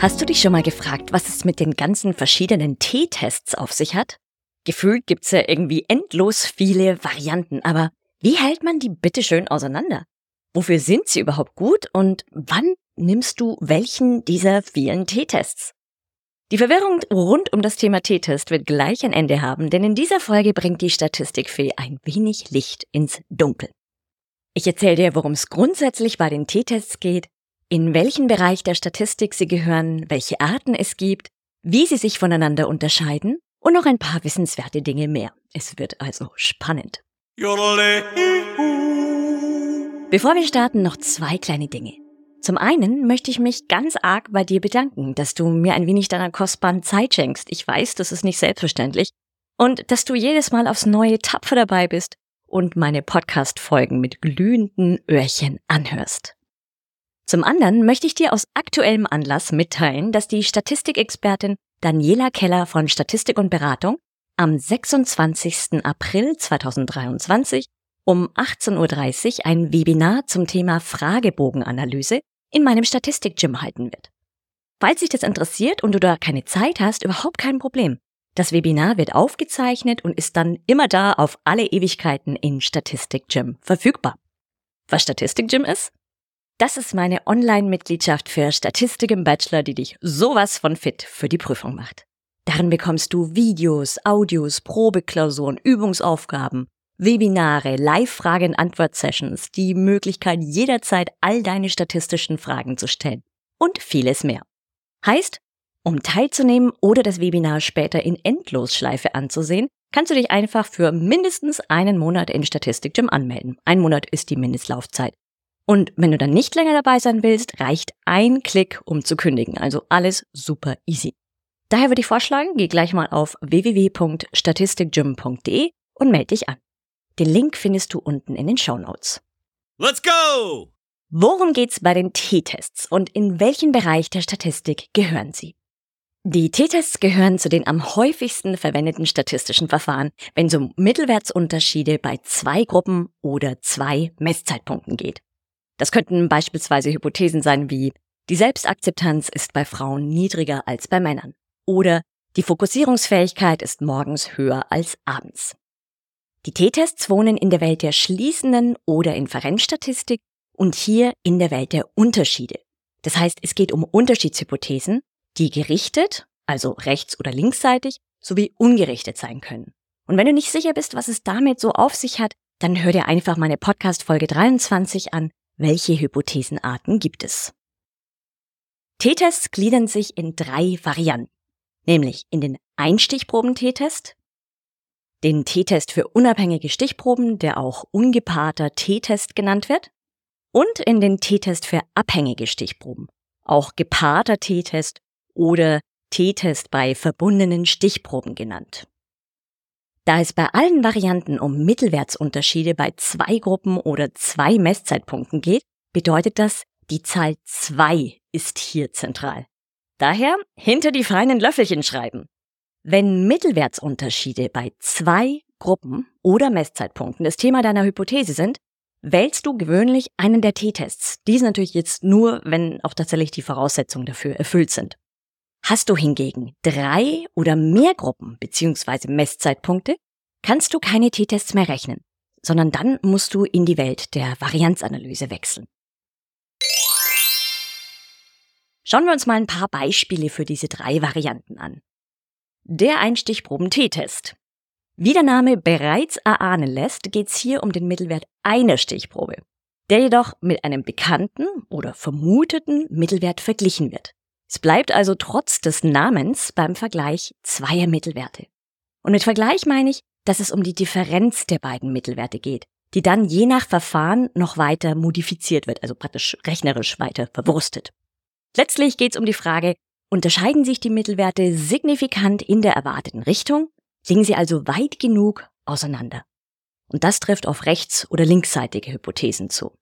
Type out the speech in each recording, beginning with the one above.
Hast du dich schon mal gefragt, was es mit den ganzen verschiedenen T-Tests auf sich hat? Gefühlt gibt's ja irgendwie endlos viele Varianten, aber wie hält man die bitteschön auseinander? Wofür sind sie überhaupt gut und wann nimmst du welchen dieser vielen T-Tests? Die Verwirrung rund um das Thema T-Test wird gleich ein Ende haben, denn in dieser Folge bringt die Statistikfee ein wenig Licht ins Dunkel. Ich erzähle dir, worum es grundsätzlich bei den T-Tests geht, in welchen Bereich der Statistik sie gehören, welche Arten es gibt, wie sie sich voneinander unterscheiden und noch ein paar wissenswerte Dinge mehr. Es wird also spannend. Bevor wir starten, noch zwei kleine Dinge. Zum einen möchte ich mich ganz arg bei dir bedanken, dass du mir ein wenig deiner kostbaren Zeit schenkst. Ich weiß, das ist nicht selbstverständlich. Und dass du jedes Mal aufs Neue tapfer dabei bist und meine Podcast-Folgen mit glühenden Öhrchen anhörst. Zum anderen möchte ich dir aus aktuellem Anlass mitteilen, dass die Statistikexpertin Daniela Keller von Statistik und Beratung am 26. April 2023 um 18.30 Uhr ein Webinar zum Thema Fragebogenanalyse in meinem Statistik-Gym halten wird. Falls dich das interessiert und du da keine Zeit hast, überhaupt kein Problem. Das Webinar wird aufgezeichnet und ist dann immer da auf alle Ewigkeiten in Statistik Gym verfügbar. Was Statistik Gym ist? Das ist meine Online-Mitgliedschaft für Statistik im Bachelor, die dich sowas von fit für die Prüfung macht. Darin bekommst du Videos, Audios, Probeklausuren, Übungsaufgaben, Webinare, Live-Frage-and-Antwort-Sessions, die Möglichkeit jederzeit all deine statistischen Fragen zu stellen und vieles mehr. Heißt, um teilzunehmen oder das Webinar später in Endlosschleife anzusehen, kannst du dich einfach für mindestens einen Monat in Statistik Gym anmelden. Ein Monat ist die Mindestlaufzeit. Und wenn du dann nicht länger dabei sein willst, reicht ein Klick, um zu kündigen. Also alles super easy. Daher würde ich vorschlagen, geh gleich mal auf www.statistikgym.de und melde dich an. Den Link findest du unten in den Show Notes. Let's go! Worum geht's bei den T-Tests und in welchen Bereich der Statistik gehören sie? Die T-Tests gehören zu den am häufigsten verwendeten statistischen Verfahren, wenn es um Mittelwertsunterschiede bei zwei Gruppen oder zwei Messzeitpunkten geht. Das könnten beispielsweise Hypothesen sein wie die Selbstakzeptanz ist bei Frauen niedriger als bei Männern oder die Fokussierungsfähigkeit ist morgens höher als abends. Die T-Tests wohnen in der Welt der schließenden oder Inferenzstatistik und hier in der Welt der Unterschiede. Das heißt, es geht um Unterschiedshypothesen, die gerichtet, also rechts- oder linksseitig, sowie ungerichtet sein können. Und wenn du nicht sicher bist, was es damit so auf sich hat, dann hör dir einfach meine Podcast Folge 23 an, welche Hypothesenarten gibt es? T-Tests gliedern sich in drei Varianten, nämlich in den Einstichproben-T-Test, den T-Test für unabhängige Stichproben, der auch ungepaarter T-Test genannt wird, und in den T-Test für abhängige Stichproben, auch gepaarter T-Test oder T-Test bei verbundenen Stichproben genannt. Da es bei allen Varianten um Mittelwertsunterschiede bei zwei Gruppen oder zwei Messzeitpunkten geht, bedeutet das, die Zahl zwei ist hier zentral. Daher hinter die feinen Löffelchen schreiben. Wenn Mittelwertsunterschiede bei zwei Gruppen oder Messzeitpunkten das Thema deiner Hypothese sind, wählst du gewöhnlich einen der T-Tests. Dies natürlich jetzt nur, wenn auch tatsächlich die Voraussetzungen dafür erfüllt sind. Hast du hingegen drei oder mehr Gruppen bzw. Messzeitpunkte, kannst du keine T-Tests mehr rechnen, sondern dann musst du in die Welt der Varianzanalyse wechseln. Schauen wir uns mal ein paar Beispiele für diese drei Varianten an. Der Einstichproben-T-Test. Wie der Name bereits erahnen lässt, geht es hier um den Mittelwert einer Stichprobe, der jedoch mit einem bekannten oder vermuteten Mittelwert verglichen wird. Es bleibt also trotz des Namens beim Vergleich zweier Mittelwerte. Und mit Vergleich meine ich, dass es um die Differenz der beiden Mittelwerte geht, die dann je nach Verfahren noch weiter modifiziert wird, also praktisch rechnerisch weiter verwurstet. Letztlich geht es um die Frage, Unterscheiden sich die Mittelwerte signifikant in der erwarteten Richtung, liegen sie also weit genug auseinander. Und das trifft auf rechts- oder linksseitige Hypothesen zu.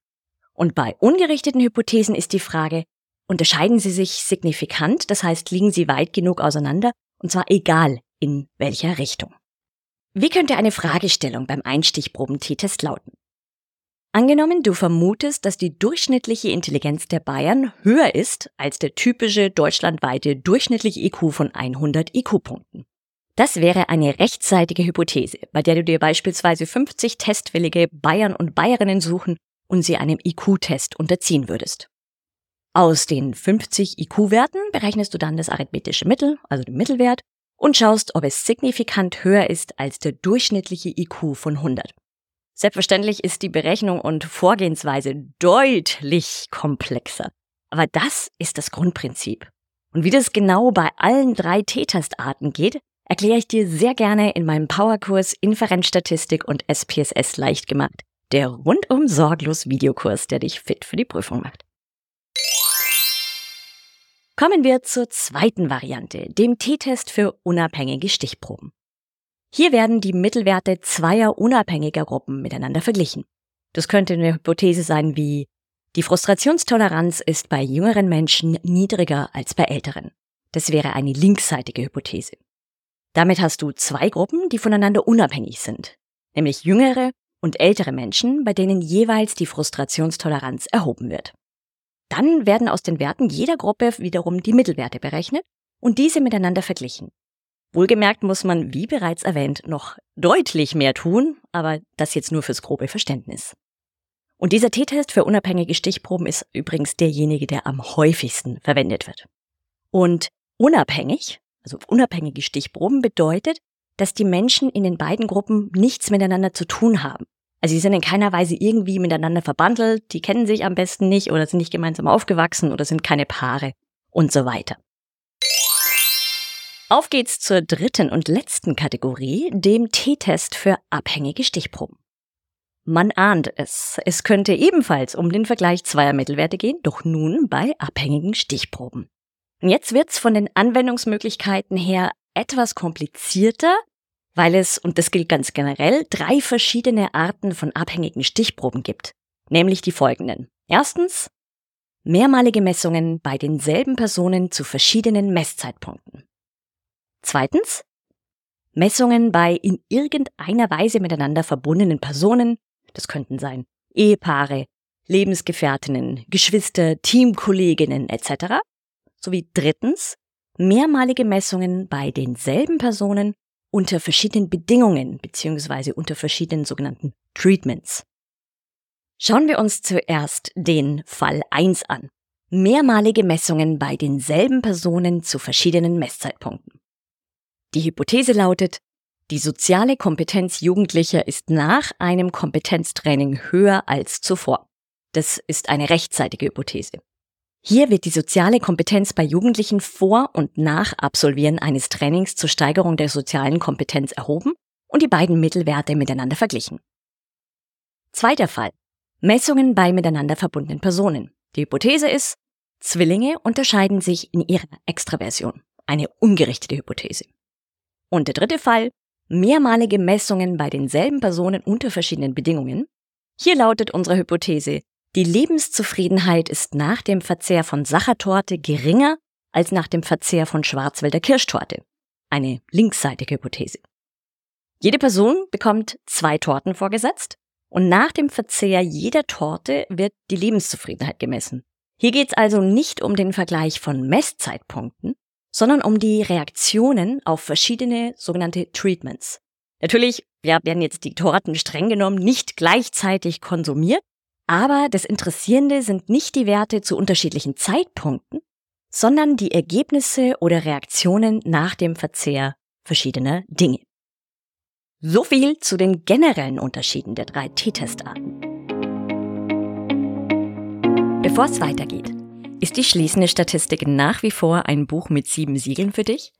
Und bei ungerichteten Hypothesen ist die Frage, unterscheiden sie sich signifikant, das heißt, liegen sie weit genug auseinander, und zwar egal in welcher Richtung. Wie könnte eine Fragestellung beim Einstichproben-T-Test lauten? Angenommen, du vermutest, dass die durchschnittliche Intelligenz der Bayern höher ist als der typische deutschlandweite durchschnittliche IQ von 100 IQ-Punkten. Das wäre eine rechtsseitige Hypothese, bei der du dir beispielsweise 50 testwillige Bayern und Bayerinnen suchen und sie einem IQ-Test unterziehen würdest. Aus den 50 IQ-Werten berechnest du dann das arithmetische Mittel, also den Mittelwert, und schaust, ob es signifikant höher ist als der durchschnittliche IQ von 100. Selbstverständlich ist die Berechnung und Vorgehensweise deutlich komplexer. Aber das ist das Grundprinzip. Und wie das genau bei allen drei T-Testarten geht, erkläre ich dir sehr gerne in meinem Powerkurs Inferenzstatistik und SPSS leicht gemacht. Der rundum sorglos Videokurs, der dich fit für die Prüfung macht. Kommen wir zur zweiten Variante, dem T-Test für unabhängige Stichproben. Hier werden die Mittelwerte zweier unabhängiger Gruppen miteinander verglichen. Das könnte eine Hypothese sein wie, die Frustrationstoleranz ist bei jüngeren Menschen niedriger als bei älteren. Das wäre eine linksseitige Hypothese. Damit hast du zwei Gruppen, die voneinander unabhängig sind, nämlich jüngere und ältere Menschen, bei denen jeweils die Frustrationstoleranz erhoben wird. Dann werden aus den Werten jeder Gruppe wiederum die Mittelwerte berechnet und diese miteinander verglichen. Wohlgemerkt muss man, wie bereits erwähnt, noch deutlich mehr tun, aber das jetzt nur fürs grobe Verständnis. Und dieser T-Test für unabhängige Stichproben ist übrigens derjenige, der am häufigsten verwendet wird. Und unabhängig, also unabhängige Stichproben bedeutet, dass die Menschen in den beiden Gruppen nichts miteinander zu tun haben. Also sie sind in keiner Weise irgendwie miteinander verbandelt, die kennen sich am besten nicht oder sind nicht gemeinsam aufgewachsen oder sind keine Paare und so weiter. Auf geht's zur dritten und letzten Kategorie, dem T-Test für abhängige Stichproben. Man ahnt es, es könnte ebenfalls um den Vergleich zweier Mittelwerte gehen, doch nun bei abhängigen Stichproben. Und jetzt wird's von den Anwendungsmöglichkeiten her etwas komplizierter, weil es, und das gilt ganz generell, drei verschiedene Arten von abhängigen Stichproben gibt. Nämlich die folgenden. Erstens, mehrmalige Messungen bei denselben Personen zu verschiedenen Messzeitpunkten. Zweitens, Messungen bei in irgendeiner Weise miteinander verbundenen Personen, das könnten sein Ehepaare, Lebensgefährtinnen, Geschwister, Teamkolleginnen etc. Sowie drittens, mehrmalige Messungen bei denselben Personen unter verschiedenen Bedingungen bzw. unter verschiedenen sogenannten Treatments. Schauen wir uns zuerst den Fall 1 an. Mehrmalige Messungen bei denselben Personen zu verschiedenen Messzeitpunkten. Die Hypothese lautet, die soziale Kompetenz Jugendlicher ist nach einem Kompetenztraining höher als zuvor. Das ist eine rechtsseitige Hypothese. Hier wird die soziale Kompetenz bei Jugendlichen vor und nach Absolvieren eines Trainings zur Steigerung der sozialen Kompetenz erhoben und die beiden Mittelwerte miteinander verglichen. Zweiter Fall. Messungen bei miteinander verbundenen Personen. Die Hypothese ist, Zwillinge unterscheiden sich in ihrer Extraversion. Eine ungerichtete Hypothese. Und der dritte Fall, mehrmalige Messungen bei denselben Personen unter verschiedenen Bedingungen. Hier lautet unsere Hypothese, die Lebenszufriedenheit ist nach dem Verzehr von Sachertorte geringer als nach dem Verzehr von Schwarzwälder Kirschtorte. Eine linksseitige Hypothese. Jede Person bekommt zwei Torten vorgesetzt und nach dem Verzehr jeder Torte wird die Lebenszufriedenheit gemessen. Hier geht es also nicht um den Vergleich von Messzeitpunkten, sondern um die Reaktionen auf verschiedene sogenannte Treatments. Natürlich ja, werden jetzt die Torten streng genommen nicht gleichzeitig konsumiert, aber das Interessierende sind nicht die Werte zu unterschiedlichen Zeitpunkten, sondern die Ergebnisse oder Reaktionen nach dem Verzehr verschiedener Dinge. So viel zu den generellen Unterschieden der drei T-Testarten. Bevor es weitergeht, ist die schließende Statistik nach wie vor ein Buch mit sieben Siegeln für dich?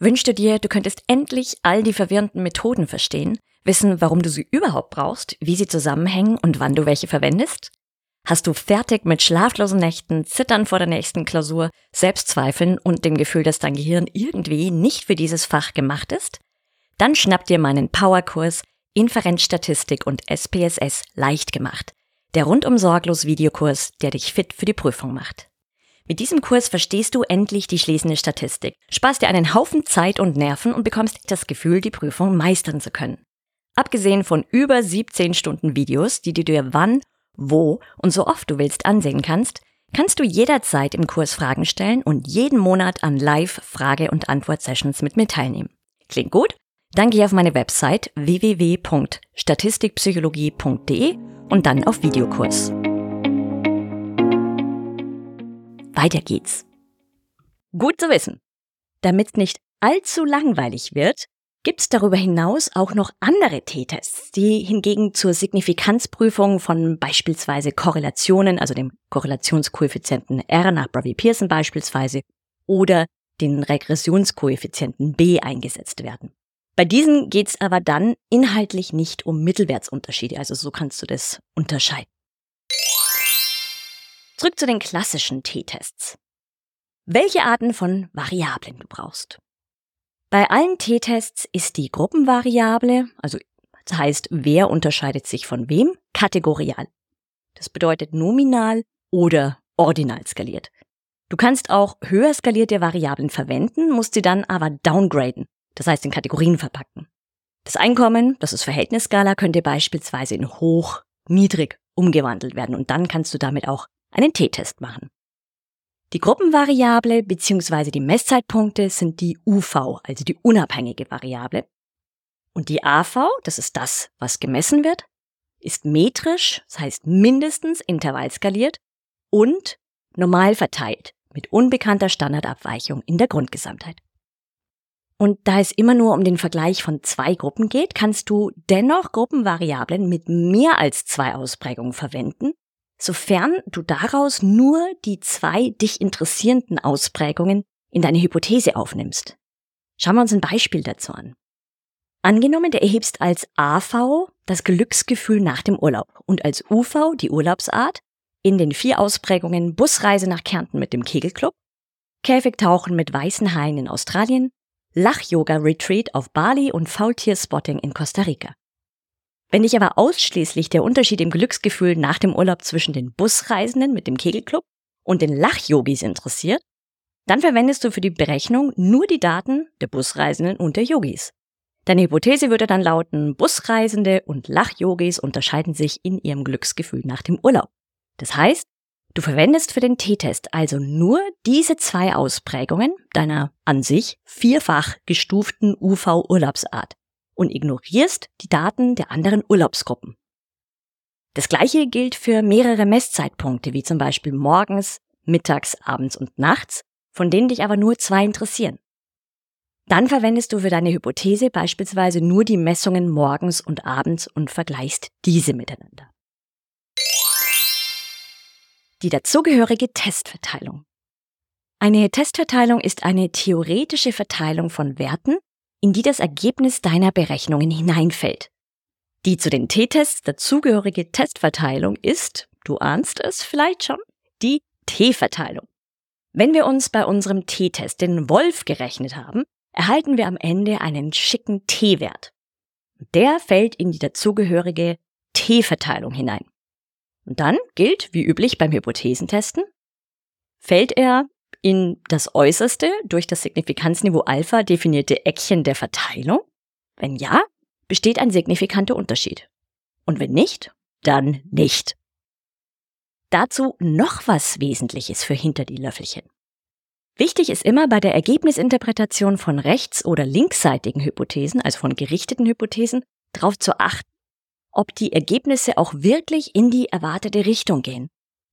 Wünschst du dir, du könntest endlich all die verwirrenden Methoden verstehen, wissen, warum du sie überhaupt brauchst, wie sie zusammenhängen und wann du welche verwendest? Hast du fertig mit schlaflosen Nächten, Zittern vor der nächsten Klausur, Selbstzweifeln und dem Gefühl, dass dein Gehirn irgendwie nicht für dieses Fach gemacht ist? Dann schnapp dir meinen Powerkurs Inferenzstatistik und SPSS leicht gemacht. Der rundum sorglos Videokurs, der dich fit für die Prüfung macht. Mit diesem Kurs verstehst du endlich die schließende Statistik, sparst dir einen Haufen Zeit und Nerven und bekommst das Gefühl, die Prüfung meistern zu können. Abgesehen von über 17 Stunden Videos, die du dir wann, wo und so oft du willst ansehen kannst, kannst du jederzeit im Kurs Fragen stellen und jeden Monat an Live-Frage- und Antwort-Sessions mit mir teilnehmen. Klingt gut? Dann geh auf meine Website www.statistikpsychologie.de und dann auf Videokurs. Weiter geht's. Gut zu wissen. Damit nicht allzu langweilig wird, gibt's darüber hinaus auch noch andere T-Tests, die hingegen zur Signifikanzprüfung von beispielsweise Korrelationen, also dem Korrelationskoeffizienten R nach Bravey-Pearson beispielsweise, oder den Regressionskoeffizienten B eingesetzt werden. Bei diesen geht's aber dann inhaltlich nicht um Mittelwertsunterschiede, also so kannst du das unterscheiden. Zurück zu den klassischen T-Tests. Welche Arten von Variablen du brauchst. Bei allen T-Tests ist die Gruppenvariable, also das heißt, wer unterscheidet sich von wem, kategorial. Das bedeutet nominal oder ordinal skaliert. Du kannst auch höher skalierte Variablen verwenden, musst sie dann aber downgraden, das heißt in Kategorien verpacken. Das Einkommen, das ist Verhältnisskala, könnte beispielsweise in hoch, niedrig umgewandelt werden und dann kannst du damit auch einen T-Test machen. Die Gruppenvariable bzw. die Messzeitpunkte sind die UV, also die unabhängige Variable. Und die AV, das ist das, was gemessen wird, ist metrisch, das heißt mindestens intervallskaliert und normal verteilt mit unbekannter Standardabweichung in der Grundgesamtheit. Und da es immer nur um den Vergleich von zwei Gruppen geht, kannst du dennoch Gruppenvariablen mit mehr als zwei Ausprägungen verwenden sofern du daraus nur die zwei dich interessierenden Ausprägungen in deine Hypothese aufnimmst. Schauen wir uns ein Beispiel dazu an. Angenommen, du erhebst als AV das Glücksgefühl nach dem Urlaub und als UV die Urlaubsart in den vier Ausprägungen Busreise nach Kärnten mit dem Kegelclub, Käfigtauchen mit weißen Haien in Australien, Lach-Yoga-Retreat auf Bali und Faultierspotting in Costa Rica. Wenn dich aber ausschließlich der Unterschied im Glücksgefühl nach dem Urlaub zwischen den Busreisenden mit dem Kegelclub und den Lachyogis interessiert, dann verwendest du für die Berechnung nur die Daten der Busreisenden und der Yogis. Deine Hypothese würde dann lauten, Busreisende und Lachyogis unterscheiden sich in ihrem Glücksgefühl nach dem Urlaub. Das heißt, du verwendest für den T-Test also nur diese zwei Ausprägungen deiner an sich vierfach gestuften UV-Urlaubsart und ignorierst die Daten der anderen Urlaubsgruppen. Das gleiche gilt für mehrere Messzeitpunkte, wie zum Beispiel morgens, mittags, abends und nachts, von denen dich aber nur zwei interessieren. Dann verwendest du für deine Hypothese beispielsweise nur die Messungen morgens und abends und vergleichst diese miteinander. Die dazugehörige Testverteilung. Eine Testverteilung ist eine theoretische Verteilung von Werten, in die das Ergebnis deiner Berechnungen hineinfällt. Die zu den T-Tests dazugehörige Testverteilung ist, du ahnst es vielleicht schon, die T-Verteilung. Wenn wir uns bei unserem T-Test den Wolf gerechnet haben, erhalten wir am Ende einen schicken T-Wert. Der fällt in die dazugehörige T-Verteilung hinein. Und dann gilt, wie üblich beim Hypothesentesten, fällt er in das äußerste durch das Signifikanzniveau Alpha definierte Eckchen der Verteilung? Wenn ja, besteht ein signifikanter Unterschied. Und wenn nicht, dann nicht. Dazu noch was Wesentliches für hinter die Löffelchen. Wichtig ist immer bei der Ergebnisinterpretation von rechts- oder linksseitigen Hypothesen, also von gerichteten Hypothesen, darauf zu achten, ob die Ergebnisse auch wirklich in die erwartete Richtung gehen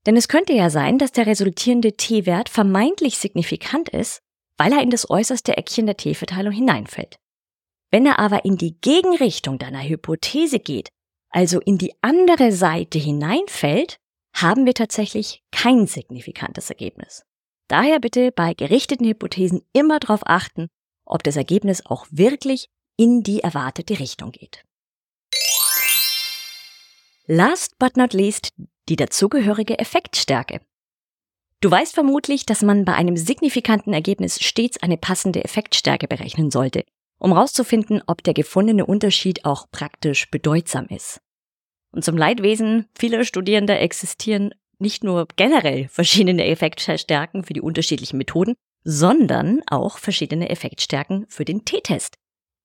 denn es könnte ja sein, dass der resultierende T-Wert vermeintlich signifikant ist, weil er in das äußerste Eckchen der T-Verteilung hineinfällt. Wenn er aber in die Gegenrichtung deiner Hypothese geht, also in die andere Seite hineinfällt, haben wir tatsächlich kein signifikantes Ergebnis. Daher bitte bei gerichteten Hypothesen immer darauf achten, ob das Ergebnis auch wirklich in die erwartete Richtung geht. Last but not least die dazugehörige Effektstärke. Du weißt vermutlich, dass man bei einem signifikanten Ergebnis stets eine passende Effektstärke berechnen sollte, um herauszufinden, ob der gefundene Unterschied auch praktisch bedeutsam ist. Und zum Leidwesen vieler Studierender existieren nicht nur generell verschiedene Effektstärken für die unterschiedlichen Methoden, sondern auch verschiedene Effektstärken für den T-Test.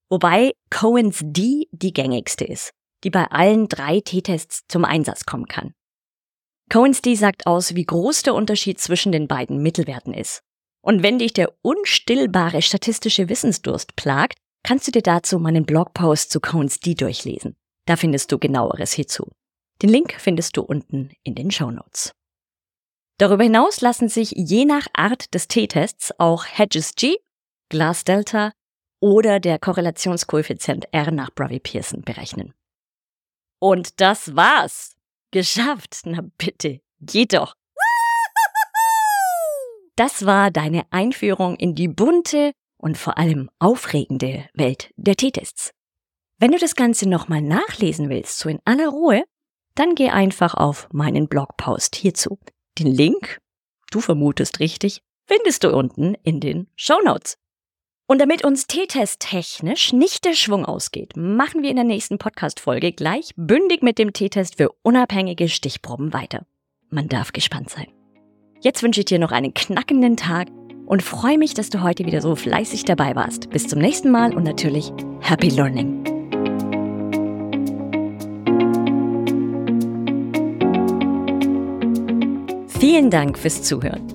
Wobei Cohen's D die gängigste ist, die bei allen drei T-Tests zum Einsatz kommen kann. Cohen's D sagt aus, wie groß der Unterschied zwischen den beiden Mittelwerten ist. Und wenn dich der unstillbare statistische Wissensdurst plagt, kannst du dir dazu meinen Blogpost zu Cohen's D durchlesen. Da findest du genaueres hierzu. Den Link findest du unten in den Show Notes. Darüber hinaus lassen sich je nach Art des T-Tests auch Hedges G, Glass Delta oder der Korrelationskoeffizient R nach Brovey Pearson berechnen. Und das war's. Geschafft. Na bitte, geht doch. Das war deine Einführung in die bunte und vor allem aufregende Welt der T-Tests. Wenn du das Ganze nochmal nachlesen willst, so in aller Ruhe, dann geh einfach auf meinen Blogpost hierzu. Den Link, du vermutest richtig, findest du unten in den Show Notes. Und damit uns T-Test technisch nicht der Schwung ausgeht, machen wir in der nächsten Podcast-Folge gleich bündig mit dem T-Test für unabhängige Stichproben weiter. Man darf gespannt sein. Jetzt wünsche ich dir noch einen knackenden Tag und freue mich, dass du heute wieder so fleißig dabei warst. Bis zum nächsten Mal und natürlich Happy Learning! Vielen Dank fürs Zuhören.